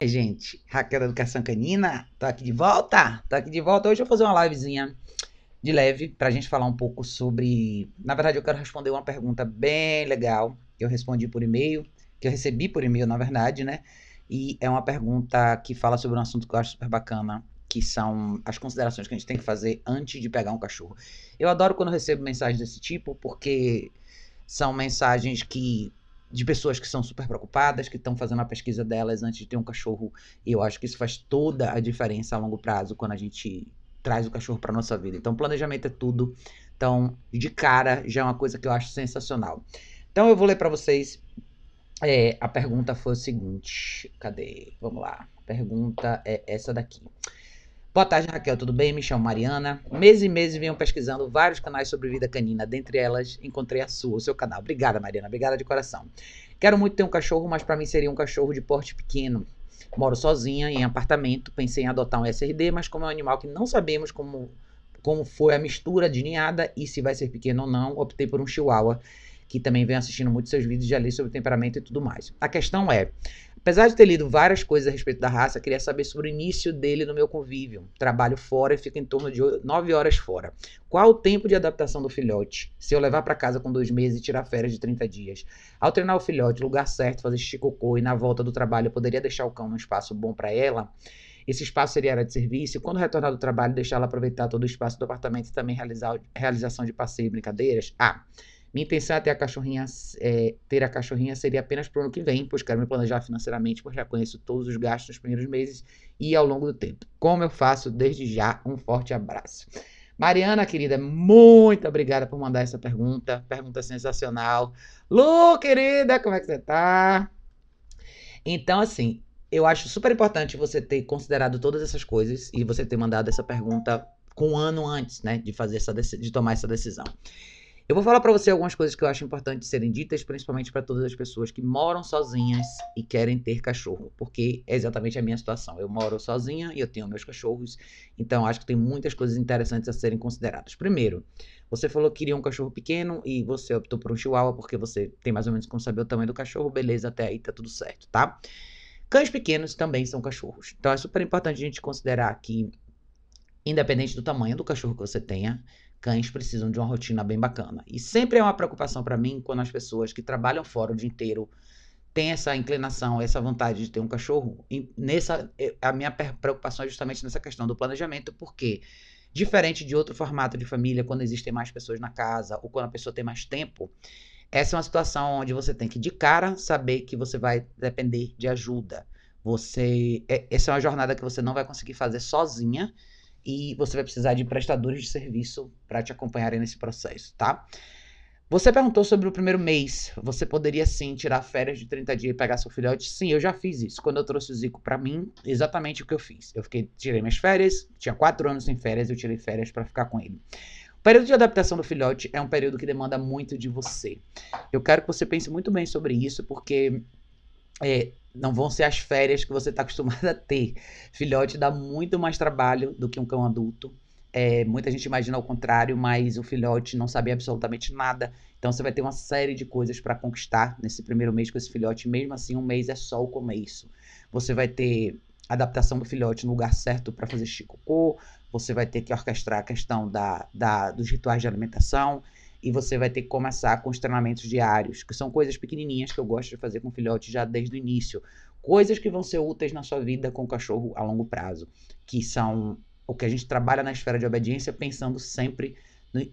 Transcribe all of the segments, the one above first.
Oi, gente, Raquel da Educação Canina, tô aqui de volta, tô aqui de volta. Hoje eu vou fazer uma livezinha de leve pra gente falar um pouco sobre. Na verdade, eu quero responder uma pergunta bem legal que eu respondi por e-mail, que eu recebi por e-mail, na verdade, né? E é uma pergunta que fala sobre um assunto que eu acho super bacana, que são as considerações que a gente tem que fazer antes de pegar um cachorro. Eu adoro quando eu recebo mensagens desse tipo, porque são mensagens que de pessoas que são super preocupadas, que estão fazendo a pesquisa delas antes de ter um cachorro. E eu acho que isso faz toda a diferença a longo prazo quando a gente traz o cachorro para nossa vida. Então, planejamento é tudo. Então, de cara, já é uma coisa que eu acho sensacional. Então, eu vou ler para vocês. É, a pergunta foi o seguinte: cadê? Vamos lá. A pergunta é essa daqui. Boa tarde, Raquel, tudo bem? Me chamo Mariana. Meses e meses venham pesquisando vários canais sobre vida canina. Dentre elas, encontrei a sua, o seu canal. Obrigada, Mariana. Obrigada de coração. Quero muito ter um cachorro, mas para mim seria um cachorro de porte pequeno. Moro sozinha em apartamento. Pensei em adotar um SRD, mas como é um animal que não sabemos como, como foi a mistura de ninhada e se vai ser pequeno ou não, optei por um chihuahua que também vem assistindo muitos seus vídeos, já li sobre temperamento e tudo mais. A questão é, apesar de ter lido várias coisas a respeito da raça, queria saber sobre o início dele no meu convívio. Trabalho fora e fico em torno de 9 horas fora. Qual o tempo de adaptação do filhote? Se eu levar para casa com dois meses e tirar férias de 30 dias. Ao treinar o filhote, lugar certo, fazer xixi cocô e na volta do trabalho eu poderia deixar o cão num espaço bom para ela? Esse espaço seria área de serviço quando retornar do trabalho, deixar ela aproveitar todo o espaço do apartamento e também realizar realização de passeio e brincadeiras? Ah, minha intenção é ter a cachorrinha, é, ter a cachorrinha seria apenas para o ano que vem, pois quero me planejar financeiramente, pois já conheço todos os gastos nos primeiros meses e ao longo do tempo. Como eu faço desde já, um forte abraço. Mariana, querida, muito obrigada por mandar essa pergunta. Pergunta sensacional. Lu, querida, como é que você tá? Então, assim, eu acho super importante você ter considerado todas essas coisas e você ter mandado essa pergunta com um ano antes, né, de fazer essa de tomar essa decisão. Eu vou falar para você algumas coisas que eu acho importante serem ditas, principalmente para todas as pessoas que moram sozinhas e querem ter cachorro, porque é exatamente a minha situação. Eu moro sozinha e eu tenho meus cachorros, então acho que tem muitas coisas interessantes a serem consideradas. Primeiro, você falou que queria um cachorro pequeno e você optou por um chihuahua porque você tem mais ou menos como saber o tamanho do cachorro, beleza, até aí tá tudo certo, tá? Cães pequenos também são cachorros. Então é super importante a gente considerar que, independente do tamanho do cachorro que você tenha, cães precisam de uma rotina bem bacana. E sempre é uma preocupação para mim quando as pessoas que trabalham fora o dia inteiro têm essa inclinação, essa vontade de ter um cachorro. E nessa, a minha preocupação é justamente nessa questão do planejamento, porque diferente de outro formato de família, quando existem mais pessoas na casa ou quando a pessoa tem mais tempo, essa é uma situação onde você tem que de cara saber que você vai depender de ajuda. Você, é, essa é uma jornada que você não vai conseguir fazer sozinha e você vai precisar de prestadores de serviço para te acompanharem nesse processo, tá? Você perguntou sobre o primeiro mês. Você poderia sim tirar férias de 30 dias e pegar seu filhote? Sim, eu já fiz isso. Quando eu trouxe o Zico para mim, exatamente o que eu fiz. Eu fiquei, tirei minhas férias, tinha quatro anos sem férias, eu tirei férias para ficar com ele. O período de adaptação do filhote é um período que demanda muito de você. Eu quero que você pense muito bem sobre isso, porque é, não vão ser as férias que você está acostumado a ter. Filhote dá muito mais trabalho do que um cão adulto. É, muita gente imagina o contrário, mas o filhote não sabe absolutamente nada. Então você vai ter uma série de coisas para conquistar nesse primeiro mês com esse filhote. Mesmo assim, um mês é só o começo. Você vai ter adaptação do filhote no lugar certo para fazer xicocô. Você vai ter que orquestrar a questão da, da, dos rituais de alimentação e você vai ter que começar com os treinamentos diários, que são coisas pequenininhas que eu gosto de fazer com o filhote já desde o início. Coisas que vão ser úteis na sua vida com o cachorro a longo prazo, que são o que a gente trabalha na esfera de obediência, pensando sempre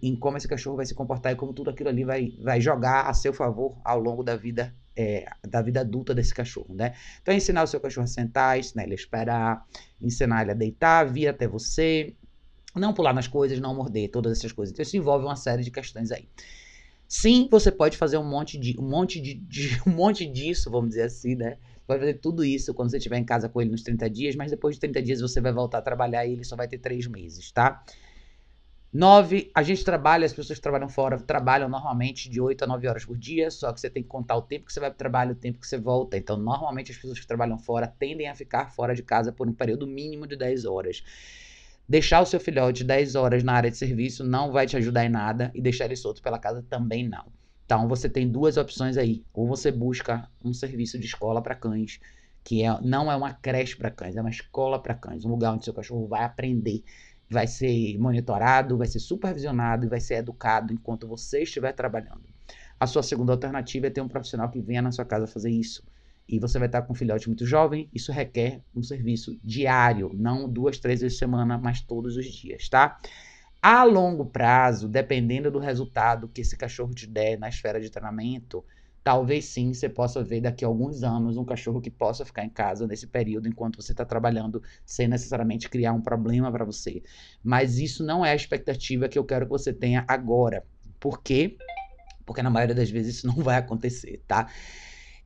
em como esse cachorro vai se comportar e como tudo aquilo ali vai, vai jogar a seu favor ao longo da vida é, da vida adulta desse cachorro, né? Então, ensinar o seu cachorro a sentar, ensinar ele a esperar, ensinar ele a deitar, vir até você, não pular nas coisas, não morder, todas essas coisas. Então isso envolve uma série de questões aí. Sim, você pode fazer um monte de um monte de, de um monte disso, vamos dizer assim, né? Vai fazer tudo isso quando você estiver em casa com ele nos 30 dias, mas depois de 30 dias você vai voltar a trabalhar e ele só vai ter 3 meses, tá? 9, a gente trabalha, as pessoas que trabalham fora trabalham normalmente de 8 a 9 horas por dia, só que você tem que contar o tempo que você vai para o trabalho, o tempo que você volta. Então, normalmente as pessoas que trabalham fora tendem a ficar fora de casa por um período mínimo de 10 horas. Deixar o seu filhote 10 horas na área de serviço não vai te ajudar em nada e deixar ele solto pela casa também não. Então você tem duas opções aí. Ou você busca um serviço de escola para cães que é, não é uma creche para cães, é uma escola para cães, um lugar onde seu cachorro vai aprender, vai ser monitorado, vai ser supervisionado e vai ser educado enquanto você estiver trabalhando. A sua segunda alternativa é ter um profissional que venha na sua casa fazer isso. E você vai estar com um filhote muito jovem, isso requer um serviço diário, não duas, três vezes por semana, mas todos os dias, tá? A longo prazo, dependendo do resultado que esse cachorro te der na esfera de treinamento, talvez sim você possa ver daqui a alguns anos um cachorro que possa ficar em casa nesse período enquanto você está trabalhando, sem necessariamente criar um problema para você. Mas isso não é a expectativa que eu quero que você tenha agora. Por quê? Porque na maioria das vezes isso não vai acontecer, tá?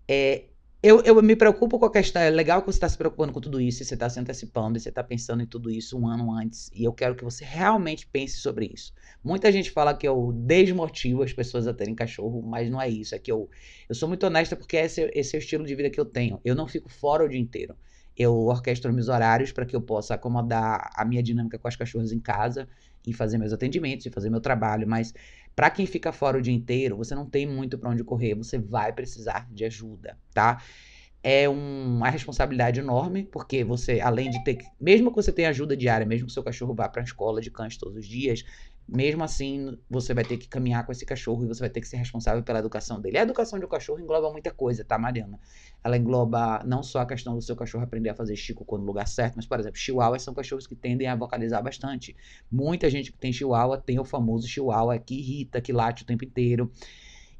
É, eu, eu me preocupo com a questão. É legal que você está se preocupando com tudo isso, e você está se antecipando, e você está pensando em tudo isso um ano antes. E eu quero que você realmente pense sobre isso. Muita gente fala que eu desmotivo as pessoas a terem cachorro, mas não é isso. É que eu, eu sou muito honesta porque esse, esse é o estilo de vida que eu tenho. Eu não fico fora o dia inteiro. Eu orquestro meus horários para que eu possa acomodar a minha dinâmica com as cachorras em casa e fazer meus atendimentos e fazer meu trabalho. Mas para quem fica fora o dia inteiro, você não tem muito para onde correr, você vai precisar de ajuda, tá? É um, uma responsabilidade enorme, porque você, além de ter. Mesmo que você tenha ajuda diária, mesmo que seu cachorro vá para a escola de cães todos os dias, mesmo assim, você vai ter que caminhar com esse cachorro e você vai ter que ser responsável pela educação dele. A educação de um cachorro engloba muita coisa, tá, Mariana? Ela engloba não só a questão do seu cachorro aprender a fazer chico no lugar certo, mas, por exemplo, chihuahuas são cachorros que tendem a vocalizar bastante. Muita gente que tem chihuahua tem o famoso chihuahua que irrita, que late o tempo inteiro.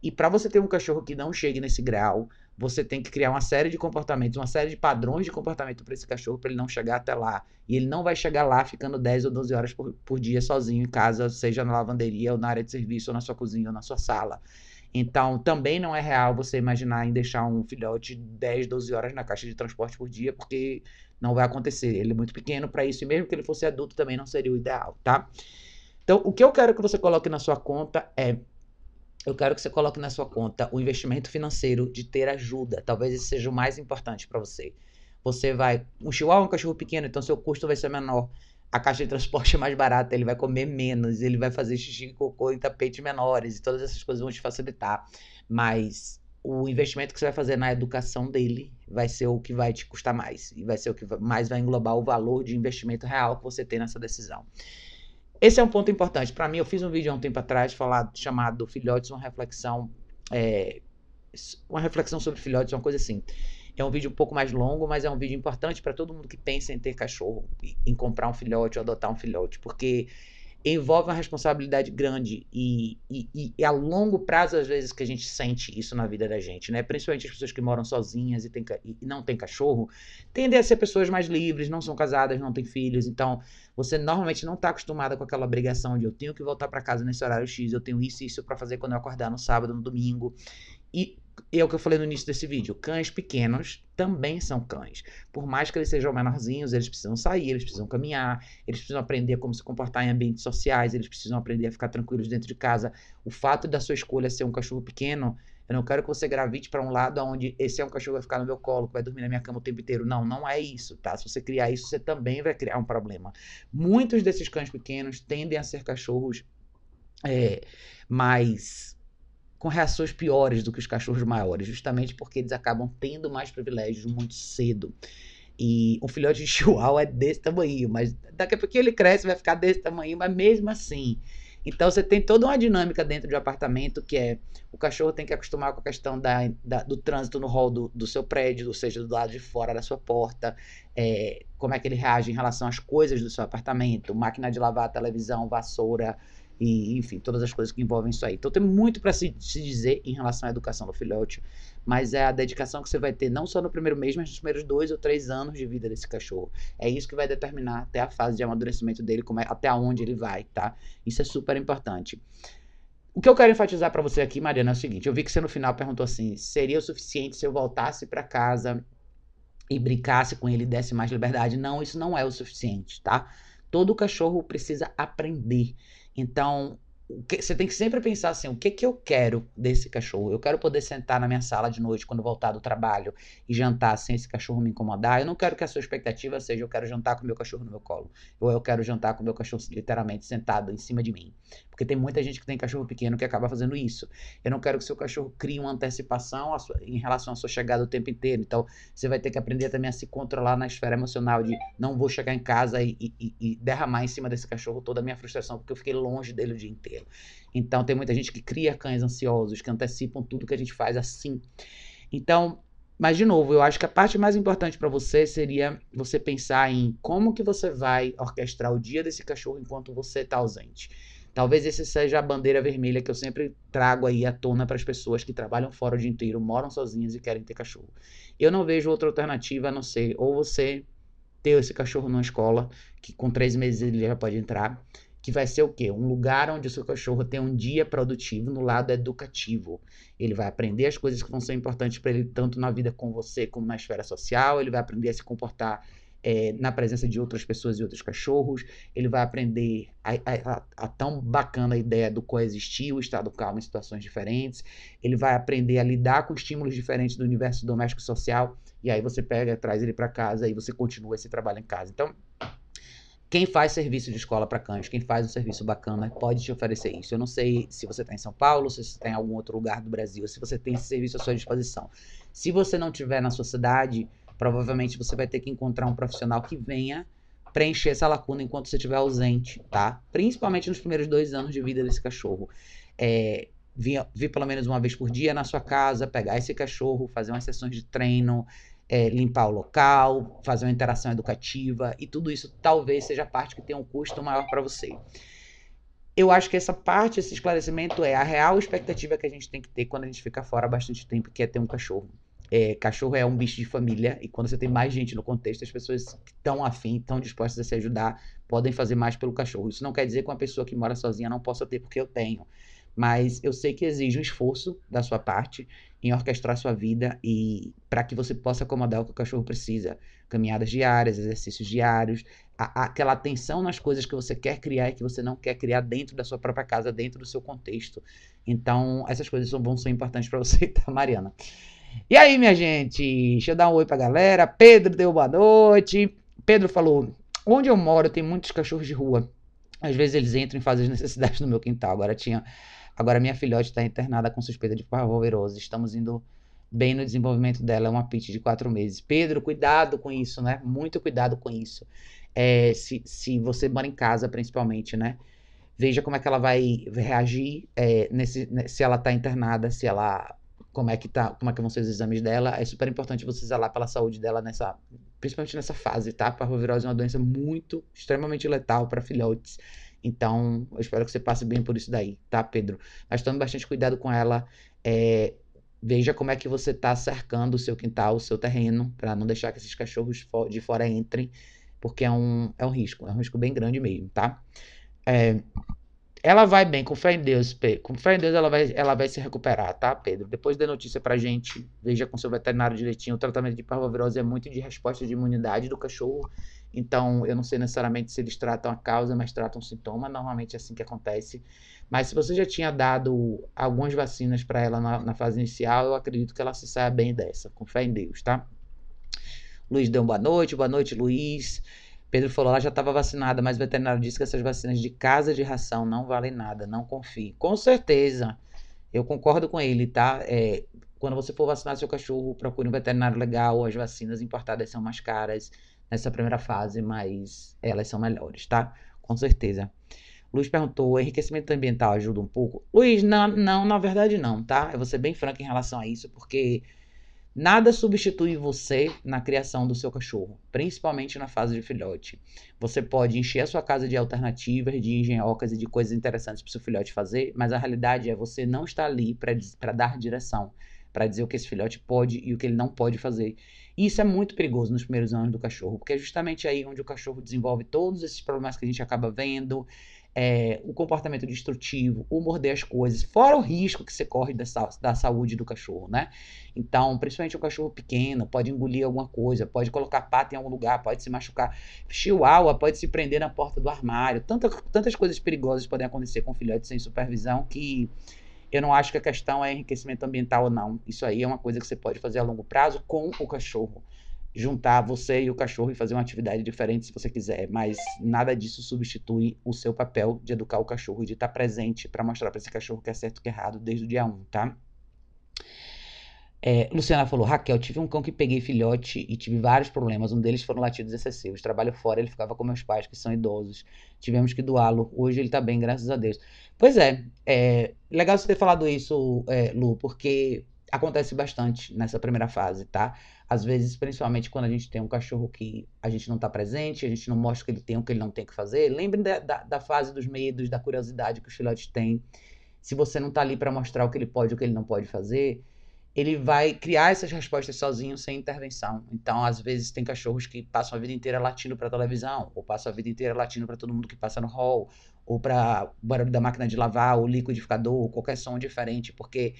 E para você ter um cachorro que não chegue nesse grau, você tem que criar uma série de comportamentos, uma série de padrões de comportamento para esse cachorro para ele não chegar até lá. E ele não vai chegar lá ficando 10 ou 12 horas por, por dia sozinho em casa, seja na lavanderia ou na área de serviço, ou na sua cozinha ou na sua sala. Então, também não é real você imaginar em deixar um filhote 10, 12 horas na caixa de transporte por dia, porque não vai acontecer. Ele é muito pequeno para isso, e mesmo que ele fosse adulto, também não seria o ideal, tá? Então, o que eu quero que você coloque na sua conta é eu quero que você coloque na sua conta o investimento financeiro de ter ajuda. Talvez esse seja o mais importante para você. Você vai. Um chihuahua é um cachorro pequeno, então seu custo vai ser menor. A caixa de transporte é mais barata, ele vai comer menos, ele vai fazer xixi e cocô em tapetes menores, e todas essas coisas vão te facilitar. Mas o investimento que você vai fazer na educação dele vai ser o que vai te custar mais. E vai ser o que mais vai englobar o valor de investimento real que você tem nessa decisão. Esse é um ponto importante. Para mim, eu fiz um vídeo há um tempo atrás falado, chamado Filhotes, uma reflexão. É, uma reflexão sobre filhotes, uma coisa assim. É um vídeo um pouco mais longo, mas é um vídeo importante para todo mundo que pensa em ter cachorro, em comprar um filhote ou adotar um filhote, porque envolve uma responsabilidade grande e, e, e, a longo prazo, às vezes, que a gente sente isso na vida da gente, né? Principalmente as pessoas que moram sozinhas e, tem, e não têm cachorro, tendem a ser pessoas mais livres, não são casadas, não têm filhos, então você normalmente não está acostumada com aquela obrigação de eu tenho que voltar para casa nesse horário X, eu tenho isso e isso para fazer quando eu acordar no sábado, no domingo. E é o que eu falei no início desse vídeo. Cães pequenos também são cães. Por mais que eles sejam menorzinhos, eles precisam sair, eles precisam caminhar, eles precisam aprender como se comportar em ambientes sociais, eles precisam aprender a ficar tranquilos dentro de casa. O fato da sua escolha ser um cachorro pequeno, eu não quero que você gravite para um lado onde esse é um cachorro que vai ficar no meu colo, que vai dormir na minha cama o tempo inteiro. Não, não é isso, tá? Se você criar isso, você também vai criar um problema. Muitos desses cães pequenos tendem a ser cachorros é, mais com reações piores do que os cachorros maiores, justamente porque eles acabam tendo mais privilégios muito cedo. E um filhote de chihuahua é desse tamanho, mas daqui a pouquinho ele cresce, vai ficar desse tamanho, mas mesmo assim. Então você tem toda uma dinâmica dentro de um apartamento que é o cachorro tem que acostumar com a questão da, da do trânsito no hall do, do, seu prédio, ou seja, do lado de fora da sua porta, é, como é que ele reage em relação às coisas do seu apartamento, máquina de lavar, televisão, vassoura, e enfim, todas as coisas que envolvem isso aí. Então tem muito para se, se, dizer em relação à educação do filhote, mas é a dedicação que você vai ter não só no primeiro mês, mas nos primeiros dois ou três anos de vida desse cachorro. É isso que vai determinar até a fase de amadurecimento dele, como é, até onde ele vai, tá? Isso é super importante. O que eu quero enfatizar para você aqui, Mariana, é o seguinte: eu vi que você no final perguntou assim: seria o suficiente se eu voltasse para casa e brincasse com ele desse mais liberdade? Não, isso não é o suficiente, tá? Todo cachorro precisa aprender. Então, você tem que sempre pensar assim: o que, que eu quero desse cachorro? Eu quero poder sentar na minha sala de noite quando voltar do trabalho e jantar sem esse cachorro me incomodar. Eu não quero que a sua expectativa seja: eu quero jantar com meu cachorro no meu colo. Ou eu quero jantar com meu cachorro literalmente sentado em cima de mim. Porque tem muita gente que tem cachorro pequeno que acaba fazendo isso. Eu não quero que seu cachorro crie uma antecipação sua, em relação à sua chegada o tempo inteiro. Então, você vai ter que aprender também a se controlar na esfera emocional de não vou chegar em casa e, e, e derramar em cima desse cachorro toda a minha frustração porque eu fiquei longe dele o dia inteiro. Então, tem muita gente que cria cães ansiosos, que antecipam tudo que a gente faz assim. Então, mas de novo, eu acho que a parte mais importante para você seria você pensar em como que você vai orquestrar o dia desse cachorro enquanto você está ausente. Talvez esse seja a bandeira vermelha que eu sempre trago aí à tona para as pessoas que trabalham fora o dia inteiro, moram sozinhas e querem ter cachorro. Eu não vejo outra alternativa a não ser ou você ter esse cachorro numa escola, que com três meses ele já pode entrar, que vai ser o quê? Um lugar onde o seu cachorro tem um dia produtivo no lado educativo. Ele vai aprender as coisas que vão ser importantes para ele, tanto na vida com você como na esfera social. Ele vai aprender a se comportar é, na presença de outras pessoas e outros cachorros. Ele vai aprender a, a, a, tão bacana ideia do coexistir, o estado calmo em situações diferentes. Ele vai aprender a lidar com estímulos diferentes do universo doméstico social. E aí você pega, traz ele para casa e você continua esse trabalho em casa. Então, quem faz serviço de escola para cães, quem faz um serviço bacana, pode te oferecer isso. Eu não sei se você está em São Paulo, se você está em algum outro lugar do Brasil, se você tem esse serviço à sua disposição. Se você não tiver na sua cidade, provavelmente você vai ter que encontrar um profissional que venha preencher essa lacuna enquanto você estiver ausente, tá? Principalmente nos primeiros dois anos de vida desse cachorro. É, vir, vir pelo menos uma vez por dia na sua casa, pegar esse cachorro, fazer umas sessões de treino, é, limpar o local, fazer uma interação educativa e tudo isso talvez seja a parte que tenha um custo maior para você. Eu acho que essa parte, esse esclarecimento é a real expectativa que a gente tem que ter quando a gente fica fora bastante tempo, que é ter um cachorro. É, cachorro é um bicho de família e quando você tem mais gente no contexto, as pessoas que estão afim, estão dispostas a se ajudar, podem fazer mais pelo cachorro. Isso não quer dizer que uma pessoa que mora sozinha não possa ter, porque eu tenho. Mas eu sei que exige um esforço da sua parte em orquestrar sua vida e para que você possa acomodar o que o cachorro precisa. Caminhadas diárias, exercícios diários, a, a, aquela atenção nas coisas que você quer criar e que você não quer criar dentro da sua própria casa, dentro do seu contexto. Então, essas coisas são, vão ser importantes para você, tá, Mariana? E aí, minha gente? Deixa eu dar um oi pra galera. Pedro deu boa noite. Pedro falou: onde eu moro tem muitos cachorros de rua. Às vezes eles entram e fazem as necessidades no meu quintal. Agora tinha Agora, minha filhote está internada com suspeita de parvovirose. Estamos indo bem no desenvolvimento dela. É uma pit de quatro meses. Pedro, cuidado com isso, né? Muito cuidado com isso. É, se, se você mora em casa, principalmente, né? Veja como é que ela vai reagir é, nesse, né, se ela está internada, se ela como é que tá, como é que vão ser os exames dela. É super importante você zelar pela saúde dela nessa, principalmente nessa fase, tá? Parvovirose é uma doença muito, extremamente letal para filhotes. Então, eu espero que você passe bem por isso daí, tá, Pedro? Mas tome bastante cuidado com ela. É, veja como é que você está cercando o seu quintal, o seu terreno, para não deixar que esses cachorros de fora entrem, porque é um, é um risco, é um risco bem grande mesmo, tá? É, ela vai bem, com fé em Deus, Pedro. Com fé em Deus, ela vai, ela vai se recuperar, tá, Pedro? Depois dê notícia pra gente, veja com seu veterinário direitinho. O tratamento de parvovirose é muito de resposta de imunidade do cachorro. Então, eu não sei necessariamente se eles tratam a causa, mas tratam o sintoma. Normalmente é assim que acontece. Mas se você já tinha dado algumas vacinas para ela na, na, fase inicial, eu acredito que ela se saia bem dessa. Com fé em Deus, tá? Luiz deu boa noite. Boa noite, Luiz. Pedro falou, ela já estava vacinada, mas o veterinário disse que essas vacinas de casa de ração não valem nada. Não confie. Com certeza. Eu concordo com ele, tá? É, quando você for vacinar seu cachorro, procure um veterinário legal. As vacinas importadas são mais caras nessa primeira fase, mas elas são melhores, tá? Com certeza. Luiz perguntou: enriquecimento ambiental ajuda um pouco? Luiz, não, não, na verdade não, tá? Eu vou ser bem franco em relação a isso, porque nada substitui você na criação do seu cachorro, principalmente na fase de filhote. Você pode encher a sua casa de alternativas, de engenhocas e de coisas interessantes para o seu filhote fazer, mas a realidade é você não está ali para dar direção, para dizer o que esse filhote pode e o que ele não pode fazer. E isso é muito perigoso nos primeiros anos do cachorro, porque é justamente aí onde o cachorro desenvolve todos esses problemas que a gente acaba vendo. é, o comportamento destrutivo, o morder as coisas, fora o risco que você corre da, da saúde do cachorro, né? Então, principalmente o cachorro pequeno, pode engolir alguma coisa, pode colocar pata em algum lugar, pode se machucar. Chihuahua pode se prender na porta do armário. Tanta, tantas coisas perigosas podem acontecer com filhotes sem supervisão que eu não acho que a questão é enriquecimento ambiental ou não. Isso aí é uma coisa que você pode fazer a longo prazo com o cachorro juntar você e o cachorro e fazer uma atividade diferente se você quiser, mas nada disso substitui o seu papel de educar o cachorro e de estar presente para mostrar para esse cachorro que é certo e que é errado desde o dia 1, tá? É, Luciana falou, Raquel, tive um cão que peguei filhote e tive vários problemas. Um deles foram latidos excessivos. Trabalho fora, ele ficava com meus pais, que são idosos. Tivemos que doá-lo. Hoje ele tá bem, graças a Deus. Pois é, é legal você ter falado isso, é, Lu, porque acontece bastante nessa primeira fase, tá? Às vezes, principalmente quando a gente tem um cachorro que a gente não está presente, a gente não mostra o que ele tem, o que ele não tem que fazer. Lembrem da, da, da fase dos medos, da curiosidade que os filhotes têm. Se você não está ali para mostrar o que ele pode, o que ele não pode fazer, ele vai criar essas respostas sozinho, sem intervenção. Então, às vezes, tem cachorros que passam a vida inteira latindo para televisão, ou passam a vida inteira latindo para todo mundo que passa no hall, ou para o barulho da máquina de lavar, ou liquidificador, ou qualquer som diferente, porque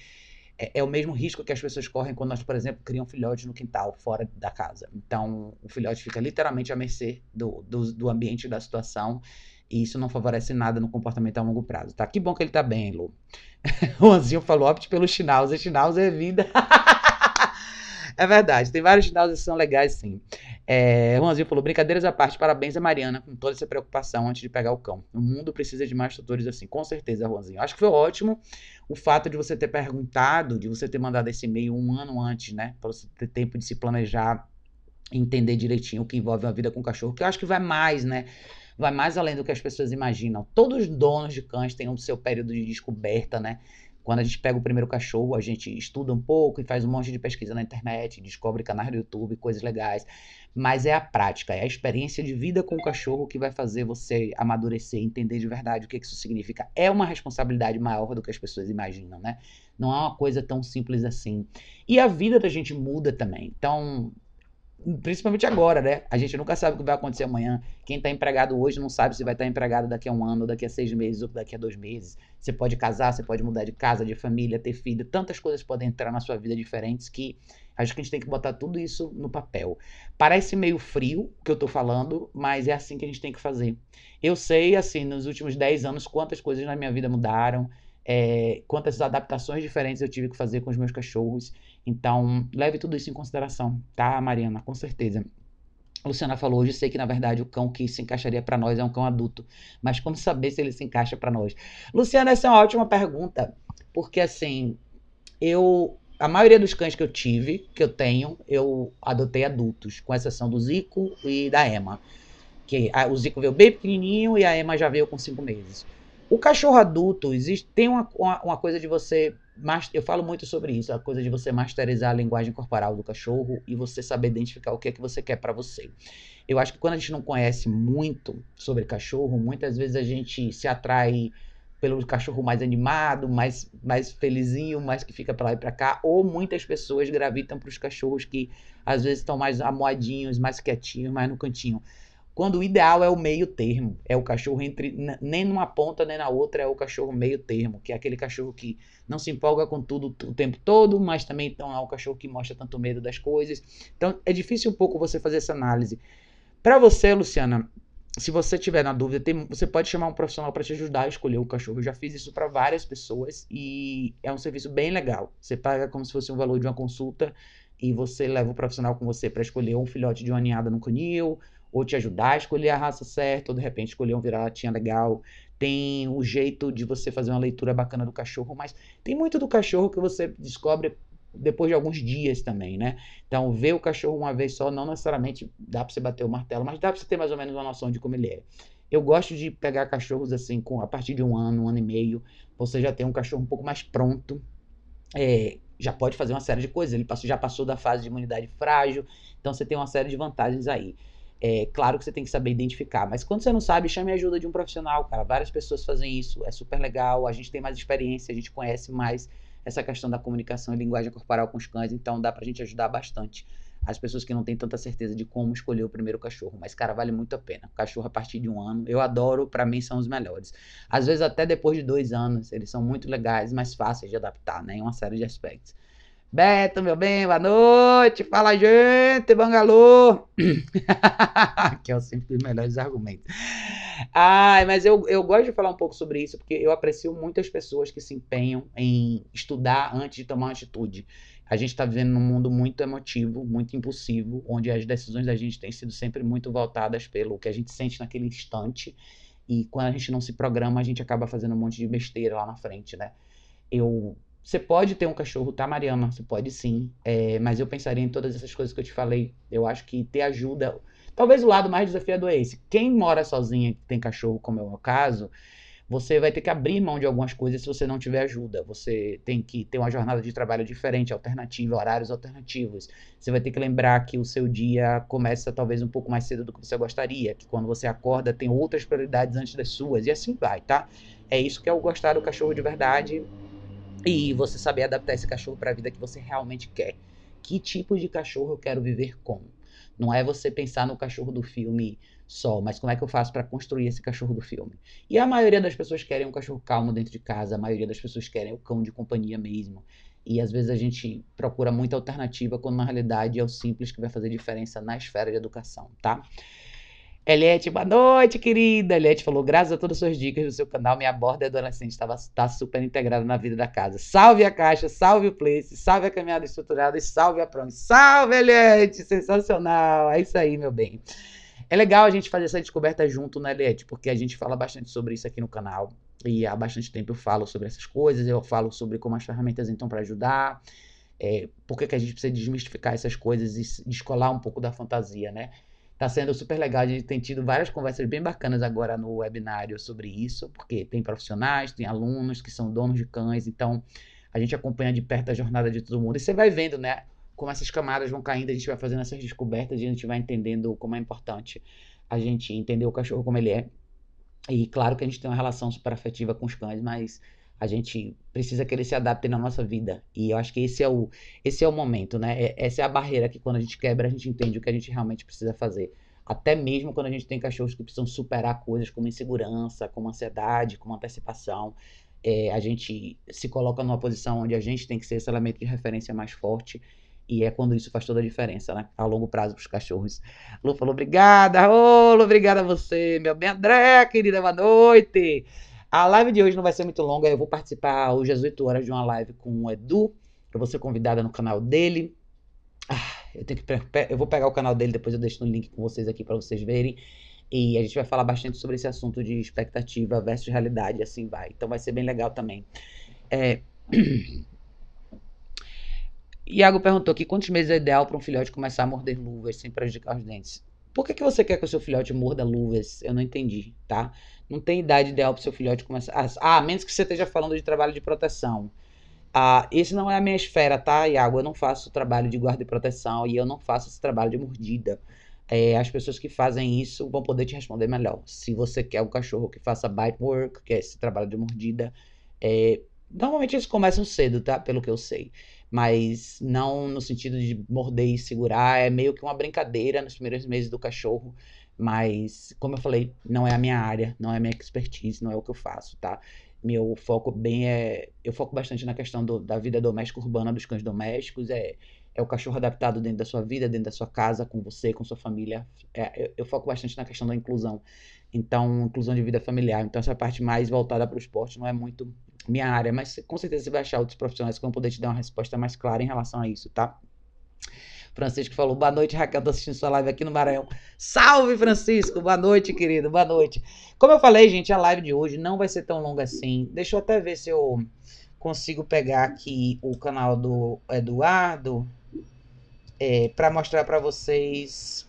é, é, o mesmo risco que as pessoas correm quando nós, por exemplo, criam filhotes no quintal, fora da casa. Então, o filhote fica literalmente à mercê do, do, do ambiente da situação. E isso não favorece nada no comportamento a longo prazo, tá? Que bom que ele tá bem, Lu. o Anzinho falou, opte pelo Schnauzer. Schnauzer é vida. é verdade, tem vários Schnauzers que são legais, sim. É, Juanzinho falou: brincadeiras à parte, parabéns a Mariana com toda essa preocupação antes de pegar o cão. O mundo precisa de mais tutores assim, com certeza, Juanzinho. Acho que foi ótimo o fato de você ter perguntado, de você ter mandado esse e-mail um ano antes, né? Para você ter tempo de se planejar, entender direitinho o que envolve uma vida com cachorro, que eu acho que vai mais, né? Vai mais além do que as pessoas imaginam. Todos os donos de cães têm o seu período de descoberta, né? Quando a gente pega o primeiro cachorro, a gente estuda um pouco e faz um monte de pesquisa na internet, descobre canais do YouTube, coisas legais. Mas é a prática, é a experiência de vida com o cachorro que vai fazer você amadurecer, entender de verdade o que isso significa. É uma responsabilidade maior do que as pessoas imaginam, né? Não é uma coisa tão simples assim. E a vida da gente muda também. Então, principalmente agora, né? A gente nunca sabe o que vai acontecer amanhã. Quem está empregado hoje não sabe se vai estar tá empregado daqui a um ano, daqui a seis meses, ou daqui a dois meses. Você pode casar, você pode mudar de casa, de família, ter filho. Tantas coisas podem entrar na sua vida diferentes que acho que a gente tem que botar tudo isso no papel. Parece meio frio o que eu estou falando, mas é assim que a gente tem que fazer. Eu sei, assim, nos últimos dez anos, quantas coisas na minha vida mudaram é, quantas adaptações diferentes eu tive que fazer com os meus cachorros. Então, leve tudo isso em consideração, tá, Mariana? Com certeza. A Luciana falou hoje, sei que na verdade o cão que se encaixaria para nós é um cão adulto, mas como saber se ele se encaixa para nós? Luciana, essa é uma ótima pergunta, porque assim, eu a maioria dos cães que eu tive, que eu tenho, eu adotei adultos, com exceção do Zico e da Emma. Que a, o Zico veio bem pequenininho e a Emma já veio com cinco meses. O cachorro adulto, existe, tem uma, uma, uma coisa de você. Eu falo muito sobre isso, a coisa de você masterizar a linguagem corporal do cachorro e você saber identificar o que é que você quer para você. Eu acho que quando a gente não conhece muito sobre cachorro, muitas vezes a gente se atrai pelo cachorro mais animado, mais, mais felizinho, mais que fica para lá e para cá, ou muitas pessoas gravitam para os cachorros que às vezes estão mais amoadinhos, mais quietinhos, mais no cantinho. Quando o ideal é o meio termo, é o cachorro entre nem numa ponta nem na outra, é o cachorro meio termo, que é aquele cachorro que não se empolga com tudo o tempo todo, mas também então é o cachorro que mostra tanto medo das coisas. Então é difícil um pouco você fazer essa análise. Para você, Luciana, se você tiver na dúvida, tem, você pode chamar um profissional para te ajudar a escolher o cachorro. Eu já fiz isso para várias pessoas e é um serviço bem legal. Você paga como se fosse um valor de uma consulta e você leva o profissional com você para escolher um filhote de uma ninhada no canil, ou te ajudar a escolher a raça certa, ou de repente escolher um vira-latinha legal. Tem o jeito de você fazer uma leitura bacana do cachorro, mas tem muito do cachorro que você descobre depois de alguns dias também, né? Então, ver o cachorro uma vez só não necessariamente dá para você bater o martelo, mas dá para você ter mais ou menos uma noção de como ele é. Eu gosto de pegar cachorros assim, com a partir de um ano, um ano e meio, você já tem um cachorro um pouco mais pronto, é, já pode fazer uma série de coisas. Ele passou, já passou da fase de imunidade frágil, então você tem uma série de vantagens aí. É claro que você tem que saber identificar, mas quando você não sabe, chame a ajuda de um profissional, cara. Várias pessoas fazem isso, é super legal. A gente tem mais experiência, a gente conhece mais essa questão da comunicação e linguagem corporal com os cães, então dá pra gente ajudar bastante as pessoas que não têm tanta certeza de como escolher o primeiro cachorro. Mas, cara, vale muito a pena. Cachorro a partir de um ano, eu adoro, para mim são os melhores. Às vezes, até depois de dois anos, eles são muito legais, mais fáceis de adaptar, né? Em uma série de aspectos. Beto, meu bem, boa noite. Fala, gente, Bangalô. que é sempre dos melhores argumentos. Ai, mas eu, eu gosto de falar um pouco sobre isso, porque eu aprecio muitas pessoas que se empenham em estudar antes de tomar uma atitude. A gente está vivendo num mundo muito emotivo, muito impulsivo, onde as decisões da gente têm sido sempre muito voltadas pelo que a gente sente naquele instante. E quando a gente não se programa, a gente acaba fazendo um monte de besteira lá na frente, né? Eu você pode ter um cachorro, tá, Mariana? Você pode sim. É, mas eu pensaria em todas essas coisas que eu te falei. Eu acho que ter ajuda. Talvez o lado mais desafiador é esse. Quem mora sozinha, tem cachorro, como é o meu caso, você vai ter que abrir mão de algumas coisas se você não tiver ajuda. Você tem que ter uma jornada de trabalho diferente, alternativa, horários alternativos. Você vai ter que lembrar que o seu dia começa talvez um pouco mais cedo do que você gostaria, que quando você acorda tem outras prioridades antes das suas, e assim vai, tá? É isso que é o gostar do cachorro de verdade e você saber adaptar esse cachorro para a vida que você realmente quer. Que tipo de cachorro eu quero viver com? Não é você pensar no cachorro do filme só, mas como é que eu faço para construir esse cachorro do filme? E a maioria das pessoas querem um cachorro calmo dentro de casa, a maioria das pessoas querem o cão de companhia mesmo. E às vezes a gente procura muita alternativa, quando na realidade é o simples que vai fazer diferença na esfera de educação, tá? Eliette, boa noite, querida. Eliette falou: graças a todas as suas dicas do seu canal, minha borda adolescente estava tá super integrada na vida da casa. Salve a caixa, salve o place, salve a caminhada estruturada e salve a prom. Salve, Eliette! Sensacional! É isso aí, meu bem. É legal a gente fazer essa descoberta junto, né, Eliette? Porque a gente fala bastante sobre isso aqui no canal. E há bastante tempo eu falo sobre essas coisas, eu falo sobre como as ferramentas então para ajudar. É, por que, a gente precisa desmistificar essas coisas e descolar um pouco da fantasia, né? Tá sendo super legal. A gente tem tido várias conversas bem bacanas agora no webinário sobre isso, porque tem profissionais, tem alunos que são donos de cães, então a gente acompanha de perto a jornada de todo mundo. E você vai vendo, né? Como essas camadas vão caindo, a gente vai fazendo essas descobertas e a gente vai entendendo como é importante a gente entender o cachorro como ele é. E claro que a gente tem uma relação super afetiva com os cães, mas a gente precisa que eles se adaptem na nossa vida. E eu acho que esse é o, esse é o momento, né? É, essa é a barreira que quando a gente quebra, a gente entende o que a gente realmente precisa fazer. Até mesmo quando a gente tem cachorros que precisam superar coisas como insegurança, como ansiedade, como antecipação. É, a gente se coloca numa posição onde a gente tem que ser esse elemento de referência mais forte. E é quando isso faz toda a diferença, né? A longo prazo para os cachorros. Lu falou, obrigada, Lu, obrigada a você, meu bem, André, querida, boa noite. A live de hoje não vai ser muito longa, eu vou participar hoje às 8 horas de uma live com o Edu. Eu vou ser convidada no canal dele. Ah, eu, tenho que, eu vou pegar o canal dele, depois eu deixo no link com vocês aqui para vocês verem. E a gente vai falar bastante sobre esse assunto de expectativa versus realidade, assim vai. Então vai ser bem legal também. É... Iago perguntou aqui quantos meses é ideal para um filhote começar a morder luvas sem prejudicar os dentes. Por que, que você quer que o seu filhote morda luvas? Eu não entendi, tá? Não tem idade ideal para o seu filhote começar. Ah, a menos que você esteja falando de trabalho de proteção. Ah, esse não é a minha esfera, tá, Iago? Eu não faço trabalho de guarda e proteção e eu não faço esse trabalho de mordida. É, as pessoas que fazem isso vão poder te responder melhor. Se você quer um cachorro que faça bite work, que é esse trabalho de mordida, é, normalmente eles começam cedo, tá? Pelo que eu sei. Mas não no sentido de morder e segurar, é meio que uma brincadeira nos primeiros meses do cachorro. Mas, como eu falei, não é a minha área, não é a minha expertise, não é o que eu faço, tá? Meu foco bem é. Eu foco bastante na questão do, da vida doméstica urbana dos cães domésticos. É, é o cachorro adaptado dentro da sua vida, dentro da sua casa, com você, com sua família. É, eu, eu, foco bastante na questão da inclusão. Então, inclusão de vida familiar. Então, essa parte mais voltada para o esporte não é muito minha área, mas com certeza você vai achar outros profissionais que vão poder te dar uma resposta mais clara em relação a isso, tá? Francisco falou: boa noite, Raquel, tô assistindo sua live aqui no Maranhão. Salve, Francisco! Boa noite, querido, boa noite. Como eu falei, gente, a live de hoje não vai ser tão longa assim. Deixa eu até ver se eu consigo pegar aqui o canal do Eduardo é, para mostrar para vocês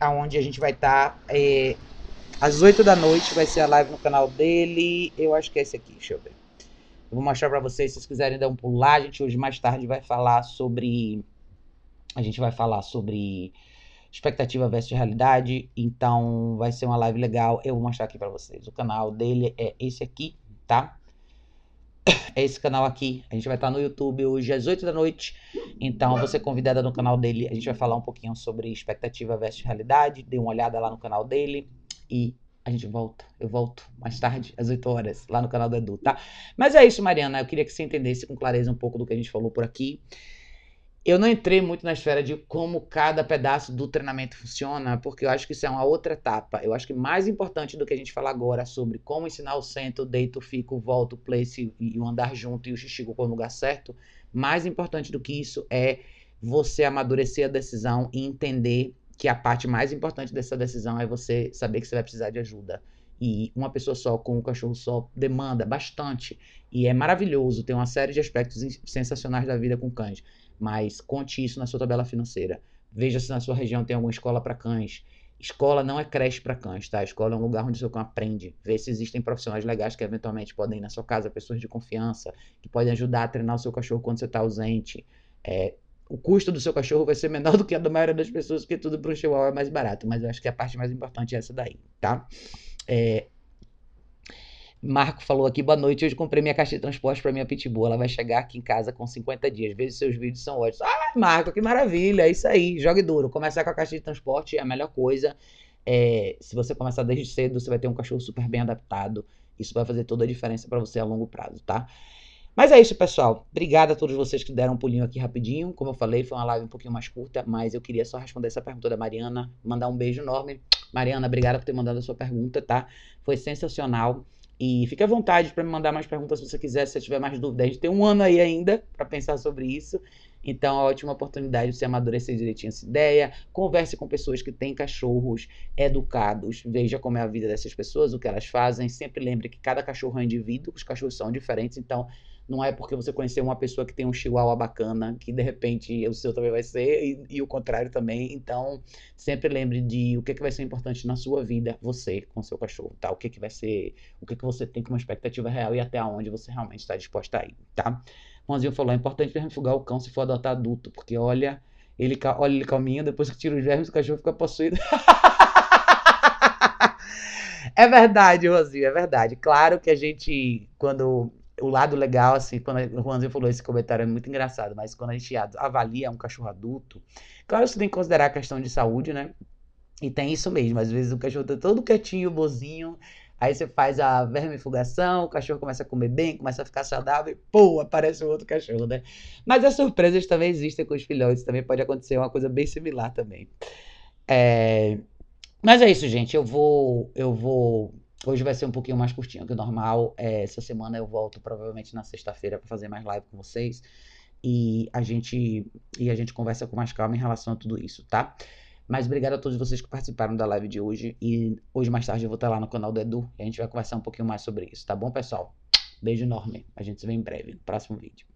aonde a gente vai estar. Tá. É, às 8 da noite vai ser a live no canal dele. Eu acho que é esse aqui, deixa eu ver. Eu vou mostrar para vocês, se vocês quiserem dar um pular. A gente hoje mais tarde vai falar sobre a gente vai falar sobre expectativa versus realidade. Então vai ser uma live legal. Eu vou mostrar aqui para vocês. O canal dele é esse aqui, tá? é esse canal aqui. A gente vai estar no YouTube hoje às 8 da noite. Então, você é convidada no canal dele. A gente vai falar um pouquinho sobre expectativa versus realidade. Dê uma olhada lá no canal dele. E a gente volta. Eu volto mais tarde, às 8 horas, lá no canal do Edu, tá? Mas é isso, Mariana. Eu queria que você entendesse com clareza um pouco do que a gente falou por aqui. Eu não entrei muito na esfera de como cada pedaço do treinamento funciona, porque eu acho que isso é uma outra etapa. Eu acho que mais importante do que a gente falar agora sobre como ensinar o centro, deito, fico, volto, place e o andar junto e o xixi com o lugar certo, mais importante do que isso é você amadurecer a decisão e entender que a parte mais importante dessa decisão é você saber que você vai precisar de ajuda. E uma pessoa só com um cachorro só demanda bastante. E é maravilhoso, tem uma série de aspectos sensacionais da vida com cães mas conte isso na sua tabela financeira. Veja se na sua região tem alguma escola para cães. Escola não é creche para cães, tá? Escola é um lugar onde o seu cão aprende. Vê se existem profissionais legais que eventualmente podem ir na sua casa, pessoas de confiança, que podem ajudar a treinar o seu cachorro quando você está ausente. É, o custo do seu cachorro vai ser menor do que a da maioria das pessoas, porque tudo para o chihuahua é mais barato. Mas eu acho que a parte mais importante é essa daí, tá? É, Marco falou aqui, boa noite. Hoje comprei minha caixa de transporte para minha pitbull. Ela vai chegar aqui em casa com 50 dias. Veja seus vídeos são ótimos. Ah, Marco, que maravilha. É isso aí. Jogue duro. Começar com a caixa de transporte é a melhor coisa. É, se você começar desde cedo, você vai ter um cachorro super bem adaptado. Isso vai fazer toda a diferença para você a longo prazo, tá? Mas é isso, pessoal. Obrigado a todos vocês que deram um pulinho aqui rapidinho. Como eu falei, foi uma live um pouquinho mais curta, mas eu queria só responder essa pergunta da Mariana. Mandar um beijo enorme. Mariana, obrigada por ter mandado a sua pergunta, tá? Foi sensacional. E fique à vontade para me mandar mais perguntas se você quiser, se você tiver mais dúvidas. A gente tem um ano aí ainda para pensar sobre isso. Então, é ótima oportunidade de você amadurecer direitinho essa ideia. Converse com pessoas que têm cachorros educados. Veja como é a vida dessas pessoas, o que elas fazem. Sempre lembre que cada cachorro é um indivíduo, os cachorros são diferentes. Então, não é porque você conheceu uma pessoa que tem um chihuahua bacana que de repente o seu também vai ser e, e o contrário também. Então, sempre lembre de o que, que vai ser importante na sua vida, você com seu cachorro, tá? O que, que vai ser, o que, que você tem como expectativa real e até onde você realmente está disposta a ir, tá? Juanzinho falou, é importante refugar o cão se for adotar adulto, porque olha, ele, olha ele calminho, depois que tira os vermes, o cachorro fica possuído. é verdade, Rosinho, é verdade. Claro que a gente, quando o lado legal, assim, quando o Juanzinho falou esse comentário, é muito engraçado, mas quando a gente avalia um cachorro adulto, claro você tem que considerar a questão de saúde, né? E tem isso mesmo, às vezes o cachorro tá todo quietinho, bozinho, aí você faz a vermifugação, o cachorro começa a comer bem, começa a ficar saudável, e pô, aparece um outro cachorro, né? Mas as surpresas também existem com os filhotes, também pode acontecer uma coisa bem similar também. É... Mas é isso, gente, eu vou, eu vou Hoje vai ser um pouquinho mais curtinho que o normal. É, essa semana eu volto provavelmente na sexta-feira para fazer mais live com vocês. E a gente e a gente conversa com mais calma em relação a tudo isso, tá? Mas obrigado a todos vocês que participaram da live de hoje. E hoje mais tarde eu vou estar lá no canal do Edu e a gente vai conversar um pouquinho mais sobre isso, tá bom, pessoal? Beijo enorme. A gente se vê em breve no próximo vídeo.